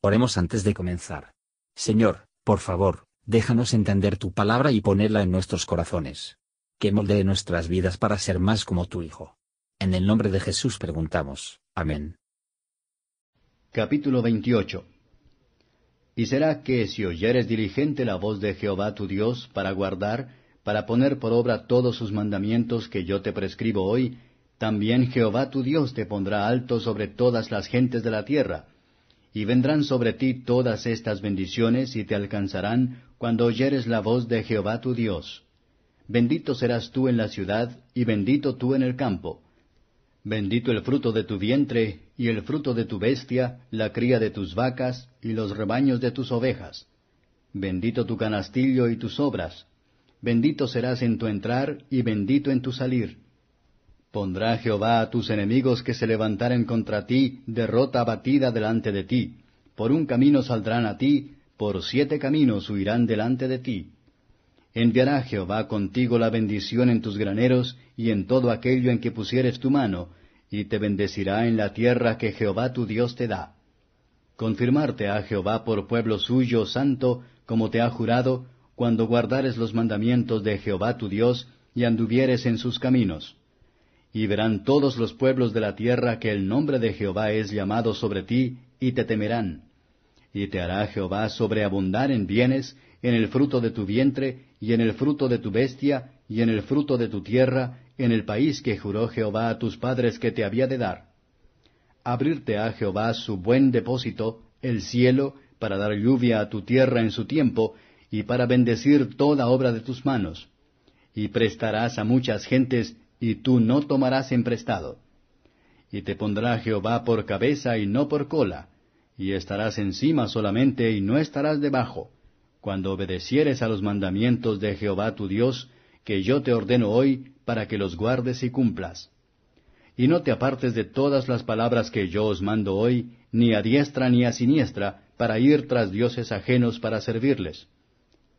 Oremos antes de comenzar. Señor, por favor, déjanos entender tu palabra y ponerla en nuestros corazones. Que moldee nuestras vidas para ser más como tu Hijo. En el nombre de Jesús preguntamos. Amén. Capítulo 28 Y será que si oyeres diligente la voz de Jehová tu Dios para guardar, para poner por obra todos sus mandamientos que yo te prescribo hoy, también Jehová tu Dios te pondrá alto sobre todas las gentes de la tierra, y vendrán sobre ti todas estas bendiciones y te alcanzarán cuando oyeres la voz de Jehová tu Dios. Bendito serás tú en la ciudad, y bendito tú en el campo. Bendito el fruto de tu vientre, y el fruto de tu bestia, la cría de tus vacas, y los rebaños de tus ovejas. Bendito tu canastillo y tus obras. Bendito serás en tu entrar, y bendito en tu salir. Pondrá Jehová a tus enemigos que se levantaren contra ti, derrota abatida delante de ti. Por un camino saldrán a ti, por siete caminos huirán delante de ti. Enviará Jehová contigo la bendición en tus graneros y en todo aquello en que pusieres tu mano, y te bendecirá en la tierra que Jehová tu Dios te da. Confirmarte a Jehová por pueblo suyo santo, como te ha jurado, cuando guardares los mandamientos de Jehová tu Dios, y anduvieres en sus caminos y verán todos los pueblos de la tierra que el nombre de Jehová es llamado sobre ti, y te temerán. Y te hará Jehová sobreabundar en bienes, en el fruto de tu vientre, y en el fruto de tu bestia, y en el fruto de tu tierra, en el país que juró Jehová a tus padres que te había de dar. Abrirte a Jehová su buen depósito, el cielo, para dar lluvia a tu tierra en su tiempo, y para bendecir toda obra de tus manos. Y prestarás a muchas gentes, y tú no tomarás en prestado. Y te pondrá Jehová por cabeza y no por cola, y estarás encima solamente y no estarás debajo, cuando obedecieres a los mandamientos de Jehová tu Dios, que yo te ordeno hoy, para que los guardes y cumplas. Y no te apartes de todas las palabras que yo os mando hoy, ni a diestra ni a siniestra, para ir tras dioses ajenos para servirles.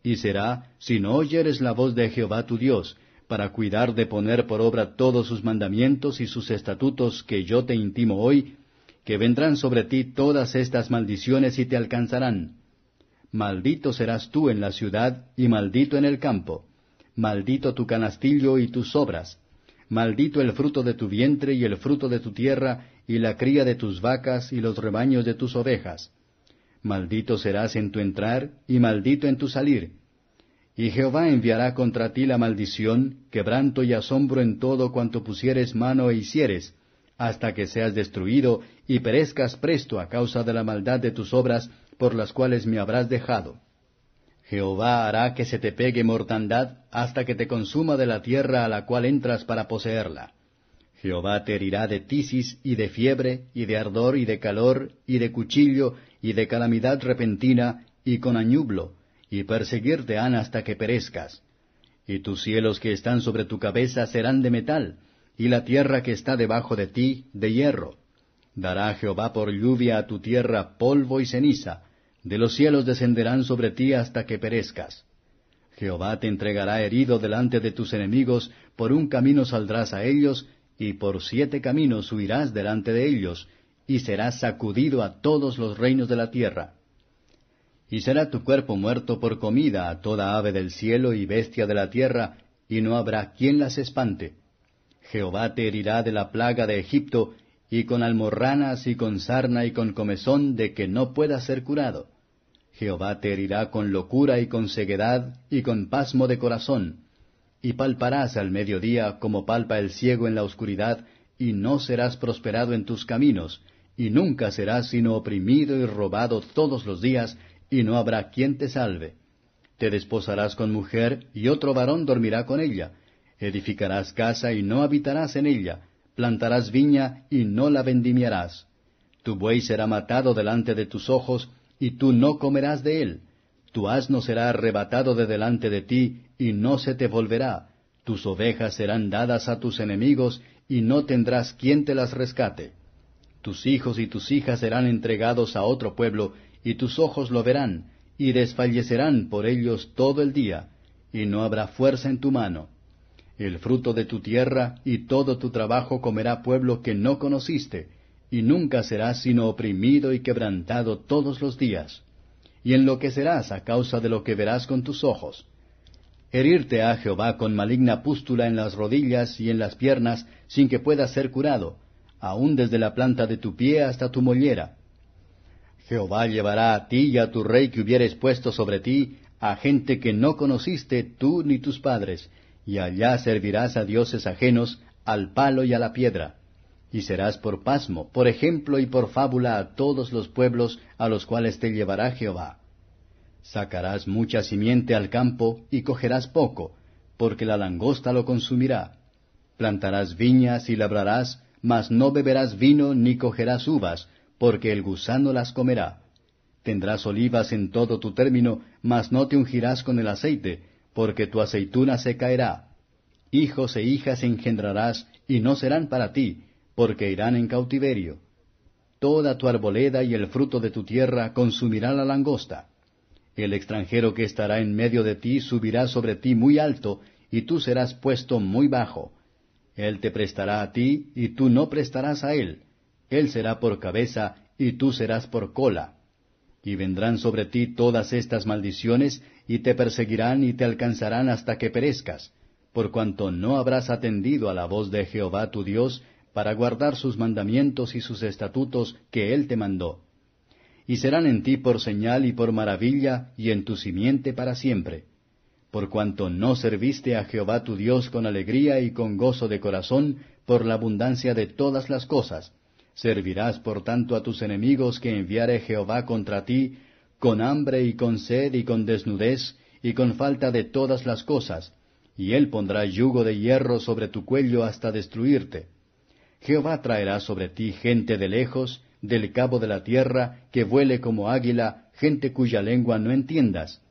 Y será, si no oyeres la voz de Jehová tu Dios, para cuidar de poner por obra todos sus mandamientos y sus estatutos que yo te intimo hoy, que vendrán sobre ti todas estas maldiciones y te alcanzarán. Maldito serás tú en la ciudad y maldito en el campo. Maldito tu canastillo y tus obras. Maldito el fruto de tu vientre y el fruto de tu tierra y la cría de tus vacas y los rebaños de tus ovejas. Maldito serás en tu entrar y maldito en tu salir y Jehová enviará contra ti la maldición, quebranto y asombro en todo cuanto pusieres mano e hicieres, hasta que seas destruido y perezcas presto a causa de la maldad de tus obras por las cuales me habrás dejado. Jehová hará que se te pegue mortandad hasta que te consuma de la tierra a la cual entras para poseerla. Jehová te herirá de tisis y de fiebre, y de ardor y de calor, y de cuchillo, y de calamidad repentina, y con añublo, y perseguirte han hasta que perezcas. Y tus cielos que están sobre tu cabeza serán de metal, y la tierra que está debajo de ti de hierro. Dará Jehová por lluvia a tu tierra polvo y ceniza, de los cielos descenderán sobre ti hasta que perezcas. Jehová te entregará herido delante de tus enemigos, por un camino saldrás a ellos, y por siete caminos huirás delante de ellos, y serás sacudido a todos los reinos de la tierra y será tu cuerpo muerto por comida a toda ave del cielo y bestia de la tierra, y no habrá quien las espante. Jehová te herirá de la plaga de Egipto, y con almorranas y con sarna y con comezón de que no pueda ser curado. Jehová te herirá con locura y con ceguedad y con pasmo de corazón, y palparás al mediodía como palpa el ciego en la oscuridad, y no serás prosperado en tus caminos, y nunca serás sino oprimido y robado todos los días, y no habrá quien te salve. Te desposarás con mujer, y otro varón dormirá con ella. Edificarás casa, y no habitarás en ella. Plantarás viña, y no la vendimiarás. Tu buey será matado delante de tus ojos, y tú no comerás de él. Tu asno será arrebatado de delante de ti, y no se te volverá. Tus ovejas serán dadas a tus enemigos, y no tendrás quien te las rescate. Tus hijos y tus hijas serán entregados a otro pueblo, y tus ojos lo verán, y desfallecerán por ellos todo el día, y no habrá fuerza en tu mano. El fruto de tu tierra y todo tu trabajo comerá pueblo que no conociste, y nunca serás sino oprimido y quebrantado todos los días, y enloquecerás a causa de lo que verás con tus ojos. Herirte a Jehová con maligna pústula en las rodillas y en las piernas, sin que puedas ser curado, aun desde la planta de tu pie hasta tu mollera. Jehová llevará a ti y a tu rey que hubieres puesto sobre ti, a gente que no conociste tú ni tus padres, y allá servirás a dioses ajenos, al palo y a la piedra. Y serás por pasmo, por ejemplo y por fábula a todos los pueblos a los cuales te llevará Jehová. Sacarás mucha simiente al campo y cogerás poco, porque la langosta lo consumirá. Plantarás viñas y labrarás, mas no beberás vino ni cogerás uvas, porque el gusano las comerá. Tendrás olivas en todo tu término, mas no te ungirás con el aceite, porque tu aceituna se caerá. Hijos e hijas engendrarás, y no serán para ti, porque irán en cautiverio. Toda tu arboleda y el fruto de tu tierra consumirá la langosta. El extranjero que estará en medio de ti subirá sobre ti muy alto, y tú serás puesto muy bajo. Él te prestará a ti, y tú no prestarás a él. Él será por cabeza, y tú serás por cola. Y vendrán sobre ti todas estas maldiciones, y te perseguirán y te alcanzarán hasta que perezcas, por cuanto no habrás atendido a la voz de Jehová tu Dios, para guardar sus mandamientos y sus estatutos que Él te mandó. Y serán en ti por señal y por maravilla, y en tu simiente para siempre. Por cuanto no serviste a Jehová tu Dios con alegría y con gozo de corazón, por la abundancia de todas las cosas, Servirás por tanto a tus enemigos que enviare Jehová contra ti, con hambre y con sed y con desnudez y con falta de todas las cosas, y él pondrá yugo de hierro sobre tu cuello hasta destruirte. Jehová traerá sobre ti gente de lejos, del cabo de la tierra, que vuele como águila, gente cuya lengua no entiendas.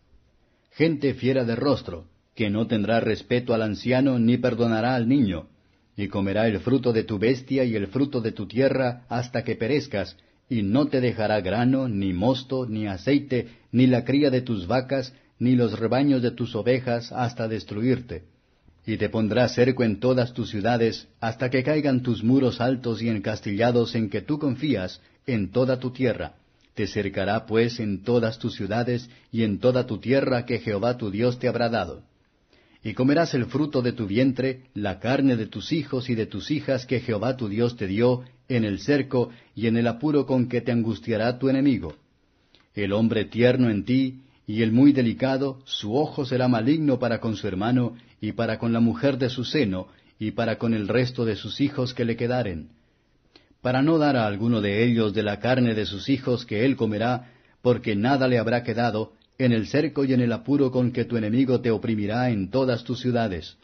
Gente fiera de rostro, que no tendrá respeto al anciano ni perdonará al niño, y comerá el fruto de tu bestia y el fruto de tu tierra hasta que perezcas, y no te dejará grano, ni mosto, ni aceite, ni la cría de tus vacas, ni los rebaños de tus ovejas, hasta destruirte. Y te pondrá cerco en todas tus ciudades, hasta que caigan tus muros altos y encastillados en que tú confías, en toda tu tierra. Te cercará pues en todas tus ciudades y en toda tu tierra que Jehová tu Dios te habrá dado y comerás el fruto de tu vientre, la carne de tus hijos y de tus hijas que Jehová tu Dios te dio, en el cerco y en el apuro con que te angustiará tu enemigo. El hombre tierno en ti, y el muy delicado, su ojo será maligno para con su hermano, y para con la mujer de su seno, y para con el resto de sus hijos que le quedaren. Para no dar a alguno de ellos de la carne de sus hijos que él comerá, porque nada le habrá quedado, en el cerco y en el apuro con que tu enemigo te oprimirá en todas tus ciudades.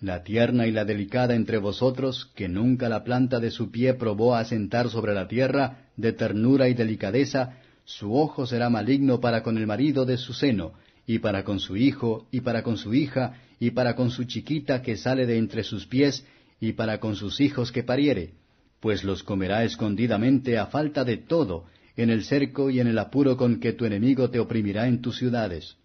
La tierna y la delicada entre vosotros, que nunca la planta de su pie probó a sentar sobre la tierra, de ternura y delicadeza, su ojo será maligno para con el marido de su seno, y para con su hijo, y para con su hija, y para con su chiquita que sale de entre sus pies, y para con sus hijos que pariere, pues los comerá escondidamente a falta de todo, en el cerco y en el apuro con que tu enemigo te oprimirá en tus ciudades.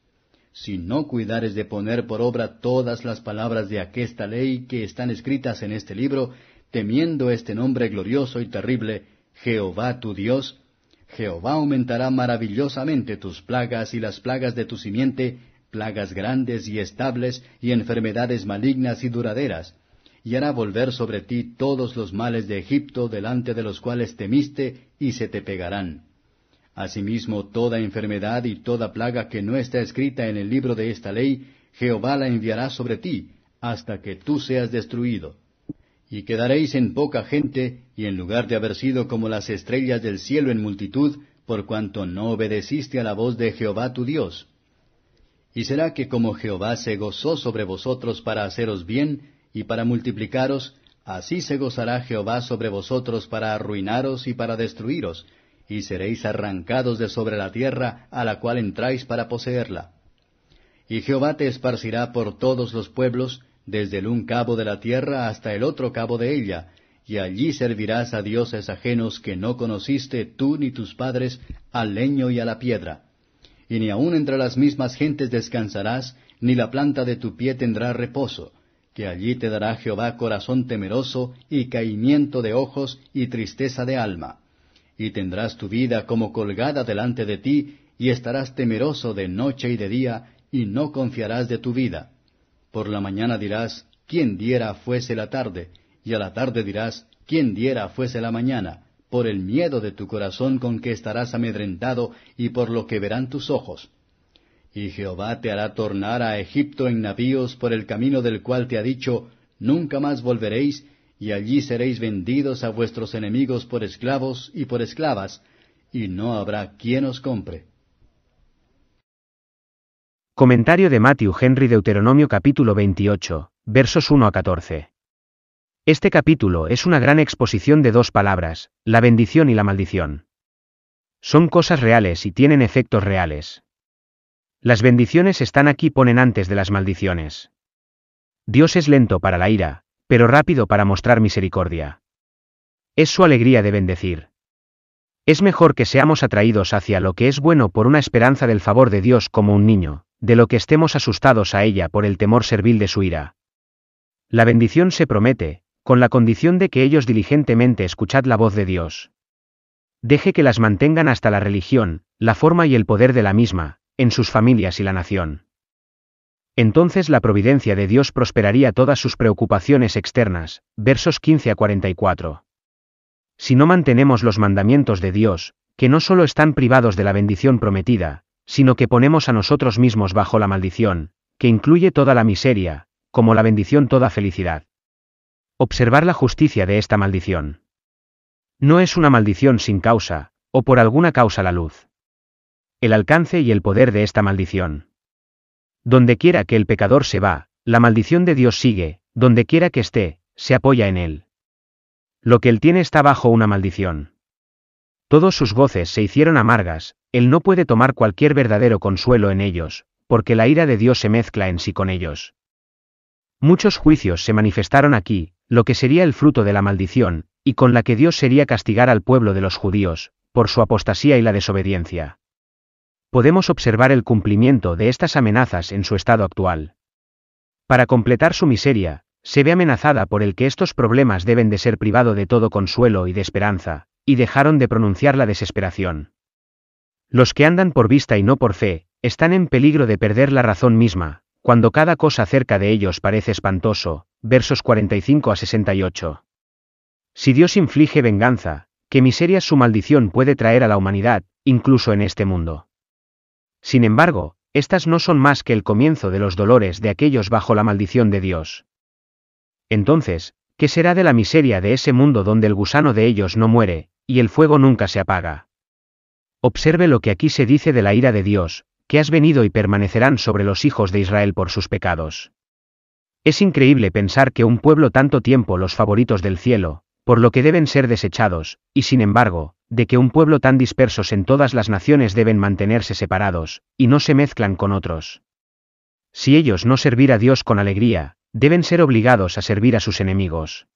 Si no cuidares de poner por obra todas las palabras de aquesta ley que están escritas en este libro, temiendo este nombre glorioso y terrible, Jehová tu Dios, Jehová aumentará maravillosamente tus plagas y las plagas de tu simiente, plagas grandes y estables y enfermedades malignas y duraderas, y hará volver sobre ti todos los males de Egipto delante de los cuales temiste, y se te pegarán. Asimismo, toda enfermedad y toda plaga que no está escrita en el libro de esta ley, Jehová la enviará sobre ti, hasta que tú seas destruido. Y quedaréis en poca gente, y en lugar de haber sido como las estrellas del cielo en multitud, por cuanto no obedeciste a la voz de Jehová tu Dios. Y será que como Jehová se gozó sobre vosotros para haceros bien, y para multiplicaros, así se gozará Jehová sobre vosotros para arruinaros y para destruiros, y seréis arrancados de sobre la tierra a la cual entráis para poseerla. Y Jehová te esparcirá por todos los pueblos, desde el un cabo de la tierra hasta el otro cabo de ella, y allí servirás a dioses ajenos que no conociste tú ni tus padres, al leño y a la piedra. Y ni aun entre las mismas gentes descansarás, ni la planta de tu pie tendrá reposo, que allí te dará Jehová corazón temeroso y caimiento de ojos y tristeza de alma. Y tendrás tu vida como colgada delante de ti, y estarás temeroso de noche y de día, y no confiarás de tu vida. Por la mañana dirás, ¿quién diera fuese la tarde? Y a la tarde dirás, ¿quién diera fuese la mañana? Por el miedo de tu corazón con que estarás amedrentado, y por lo que verán tus ojos y Jehová te hará tornar a Egipto en navíos por el camino del cual te ha dicho, Nunca más volveréis, y allí seréis vendidos a vuestros enemigos por esclavos y por esclavas, y no habrá quien os compre. Comentario de Matthew Henry Deuteronomio capítulo 28, versos 1 a 14. Este capítulo es una gran exposición de dos palabras, la bendición y la maldición. Son cosas reales y tienen efectos reales. Las bendiciones están aquí ponen antes de las maldiciones. Dios es lento para la ira, pero rápido para mostrar misericordia. Es su alegría de bendecir. Es mejor que seamos atraídos hacia lo que es bueno por una esperanza del favor de Dios como un niño, de lo que estemos asustados a ella por el temor servil de su ira. La bendición se promete, con la condición de que ellos diligentemente escuchad la voz de Dios. Deje que las mantengan hasta la religión, la forma y el poder de la misma, en sus familias y la nación. Entonces la providencia de Dios prosperaría todas sus preocupaciones externas, versos 15 a 44. Si no mantenemos los mandamientos de Dios, que no solo están privados de la bendición prometida, sino que ponemos a nosotros mismos bajo la maldición, que incluye toda la miseria, como la bendición toda felicidad. Observar la justicia de esta maldición. No es una maldición sin causa, o por alguna causa la luz el alcance y el poder de esta maldición. Donde quiera que el pecador se va, la maldición de Dios sigue, donde quiera que esté, se apoya en él. Lo que él tiene está bajo una maldición. Todos sus goces se hicieron amargas, él no puede tomar cualquier verdadero consuelo en ellos, porque la ira de Dios se mezcla en sí con ellos. Muchos juicios se manifestaron aquí, lo que sería el fruto de la maldición, y con la que Dios sería castigar al pueblo de los judíos, por su apostasía y la desobediencia podemos observar el cumplimiento de estas amenazas en su estado actual. Para completar su miseria, se ve amenazada por el que estos problemas deben de ser privado de todo consuelo y de esperanza, y dejaron de pronunciar la desesperación. Los que andan por vista y no por fe, están en peligro de perder la razón misma, cuando cada cosa cerca de ellos parece espantoso, versos 45 a 68. Si Dios inflige venganza, qué miseria su maldición puede traer a la humanidad, incluso en este mundo. Sin embargo, estas no son más que el comienzo de los dolores de aquellos bajo la maldición de Dios. Entonces, ¿qué será de la miseria de ese mundo donde el gusano de ellos no muere, y el fuego nunca se apaga? Observe lo que aquí se dice de la ira de Dios, que has venido y permanecerán sobre los hijos de Israel por sus pecados. Es increíble pensar que un pueblo tanto tiempo los favoritos del cielo, por lo que deben ser desechados, y sin embargo, de que un pueblo tan dispersos en todas las naciones deben mantenerse separados, y no se mezclan con otros. Si ellos no servir a Dios con alegría, deben ser obligados a servir a sus enemigos.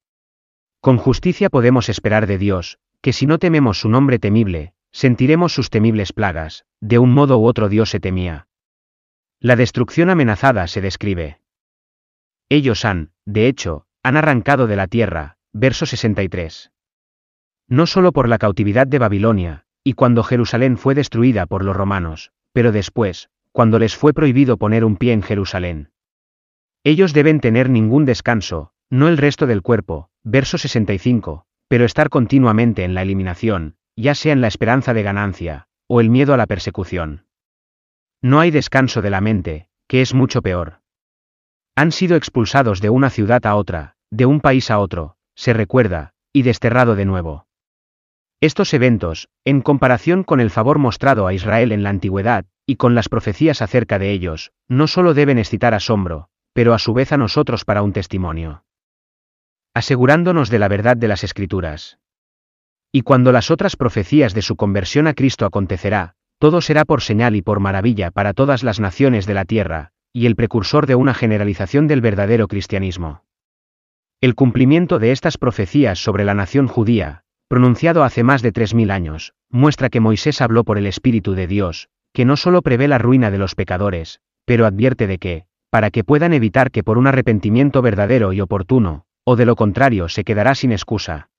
Con justicia podemos esperar de Dios, que si no tememos su nombre temible, sentiremos sus temibles plagas, de un modo u otro Dios se temía. La destrucción amenazada se describe. Ellos han, de hecho, han arrancado de la tierra, verso 63 no solo por la cautividad de Babilonia, y cuando Jerusalén fue destruida por los romanos, pero después, cuando les fue prohibido poner un pie en Jerusalén. Ellos deben tener ningún descanso, no el resto del cuerpo, verso 65, pero estar continuamente en la eliminación, ya sea en la esperanza de ganancia, o el miedo a la persecución. No hay descanso de la mente, que es mucho peor. Han sido expulsados de una ciudad a otra, de un país a otro, se recuerda, y desterrado de nuevo. Estos eventos, en comparación con el favor mostrado a Israel en la antigüedad, y con las profecías acerca de ellos, no solo deben excitar asombro, pero a su vez a nosotros para un testimonio. Asegurándonos de la verdad de las Escrituras. Y cuando las otras profecías de su conversión a Cristo acontecerá, todo será por señal y por maravilla para todas las naciones de la tierra, y el precursor de una generalización del verdadero cristianismo. El cumplimiento de estas profecías sobre la nación judía, pronunciado hace más de tres mil años, muestra que Moisés habló por el Espíritu de Dios, que no solo prevé la ruina de los pecadores, pero advierte de que, para que puedan evitar que por un arrepentimiento verdadero y oportuno, o de lo contrario se quedará sin excusa.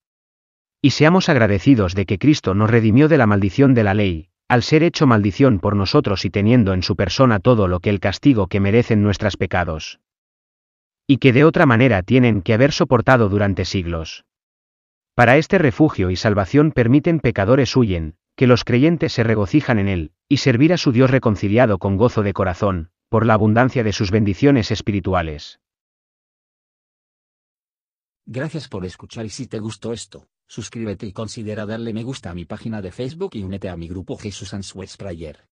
Y seamos agradecidos de que Cristo nos redimió de la maldición de la ley, al ser hecho maldición por nosotros y teniendo en su persona todo lo que el castigo que merecen nuestros pecados. Y que de otra manera tienen que haber soportado durante siglos. Para este refugio y salvación permiten pecadores huyen, que los creyentes se regocijan en él, y servir a su Dios reconciliado con gozo de corazón, por la abundancia de sus bendiciones espirituales. Gracias por escuchar y si te gustó esto, suscríbete y considera darle me gusta a mi página de Facebook y únete a mi grupo Jesús Answers Prayer.